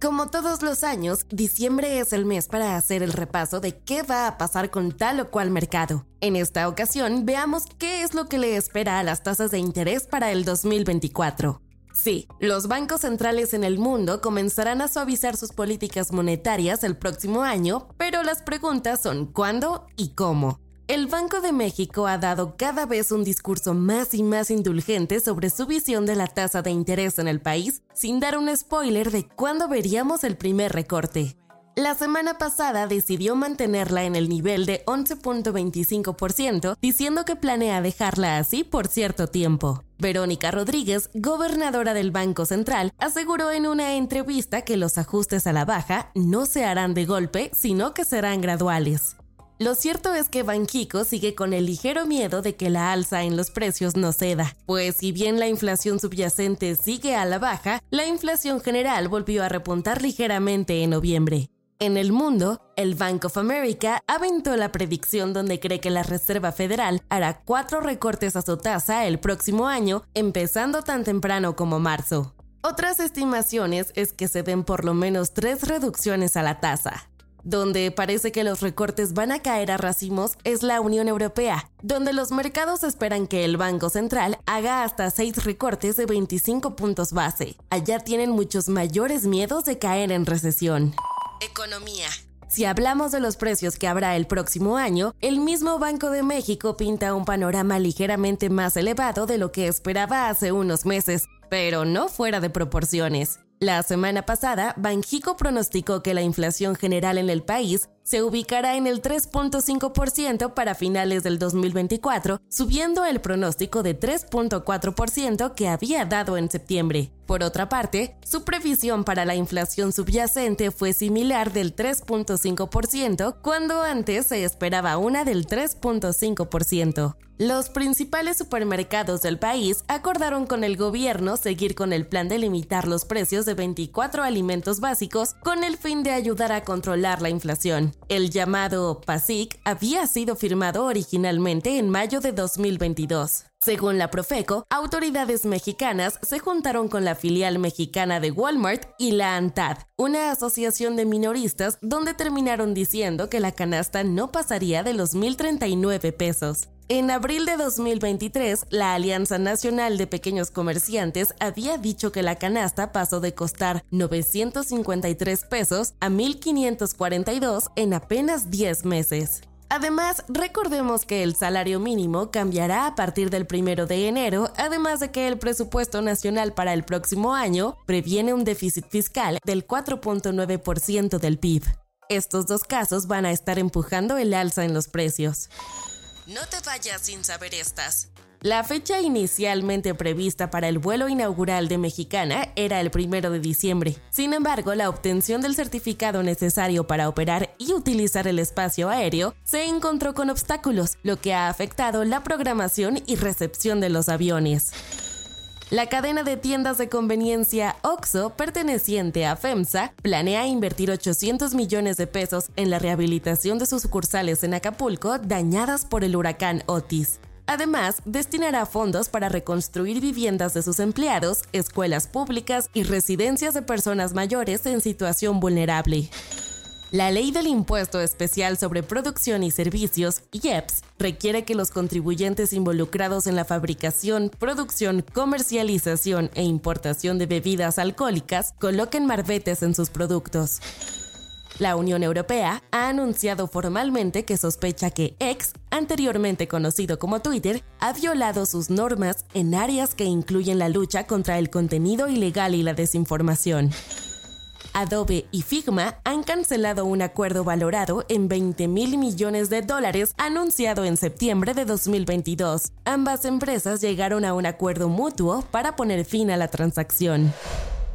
Como todos los años, diciembre es el mes para hacer el repaso de qué va a pasar con tal o cual mercado. En esta ocasión, veamos qué es lo que le espera a las tasas de interés para el 2024. Sí, los bancos centrales en el mundo comenzarán a suavizar sus políticas monetarias el próximo año, pero las preguntas son cuándo y cómo. El Banco de México ha dado cada vez un discurso más y más indulgente sobre su visión de la tasa de interés en el país, sin dar un spoiler de cuándo veríamos el primer recorte. La semana pasada decidió mantenerla en el nivel de 11.25%, diciendo que planea dejarla así por cierto tiempo. Verónica Rodríguez, gobernadora del Banco Central, aseguró en una entrevista que los ajustes a la baja no se harán de golpe, sino que serán graduales. Lo cierto es que Banjico sigue con el ligero miedo de que la alza en los precios no ceda, pues si bien la inflación subyacente sigue a la baja, la inflación general volvió a repuntar ligeramente en noviembre. En el mundo, el Bank of America aventó la predicción donde cree que la Reserva Federal hará cuatro recortes a su tasa el próximo año, empezando tan temprano como marzo. Otras estimaciones es que se den por lo menos tres reducciones a la tasa. Donde parece que los recortes van a caer a racimos es la Unión Europea, donde los mercados esperan que el Banco Central haga hasta seis recortes de 25 puntos base. Allá tienen muchos mayores miedos de caer en recesión. Economía. Si hablamos de los precios que habrá el próximo año, el mismo Banco de México pinta un panorama ligeramente más elevado de lo que esperaba hace unos meses, pero no fuera de proporciones. La semana pasada, Banjico pronosticó que la inflación general en el país se ubicará en el 3.5% para finales del 2024, subiendo el pronóstico de 3.4% que había dado en septiembre. Por otra parte, su previsión para la inflación subyacente fue similar del 3.5%, cuando antes se esperaba una del 3.5%. Los principales supermercados del país acordaron con el gobierno seguir con el plan de limitar los precios de 24 alimentos básicos con el fin de ayudar a controlar la inflación. El llamado PASIC había sido firmado originalmente en mayo de 2022. Según la Profeco, autoridades mexicanas se juntaron con la filial mexicana de Walmart y la ANTAD, una asociación de minoristas donde terminaron diciendo que la canasta no pasaría de los 1.039 pesos. En abril de 2023, la Alianza Nacional de Pequeños Comerciantes había dicho que la canasta pasó de costar 953 pesos a 1.542 en apenas 10 meses. Además, recordemos que el salario mínimo cambiará a partir del 1 de enero, además de que el presupuesto nacional para el próximo año previene un déficit fiscal del 4.9% del PIB. Estos dos casos van a estar empujando el alza en los precios. No te vayas sin saber estas. La fecha inicialmente prevista para el vuelo inaugural de Mexicana era el primero de diciembre. Sin embargo, la obtención del certificado necesario para operar y utilizar el espacio aéreo se encontró con obstáculos, lo que ha afectado la programación y recepción de los aviones. La cadena de tiendas de conveniencia OXO, perteneciente a FEMSA, planea invertir 800 millones de pesos en la rehabilitación de sus sucursales en Acapulco dañadas por el huracán Otis. Además, destinará fondos para reconstruir viviendas de sus empleados, escuelas públicas y residencias de personas mayores en situación vulnerable. La ley del impuesto especial sobre producción y servicios, IEPS, requiere que los contribuyentes involucrados en la fabricación, producción, comercialización e importación de bebidas alcohólicas coloquen marbetes en sus productos. La Unión Europea ha anunciado formalmente que sospecha que X, anteriormente conocido como Twitter, ha violado sus normas en áreas que incluyen la lucha contra el contenido ilegal y la desinformación. Adobe y Figma han cancelado un acuerdo valorado en 20 mil millones de dólares anunciado en septiembre de 2022. Ambas empresas llegaron a un acuerdo mutuo para poner fin a la transacción.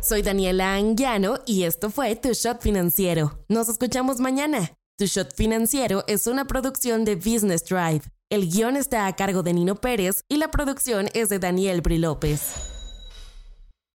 Soy Daniela Anguiano y esto fue Tu Shot Financiero. Nos escuchamos mañana. Tu Shot Financiero es una producción de Business Drive. El guion está a cargo de Nino Pérez y la producción es de Daniel Bri López.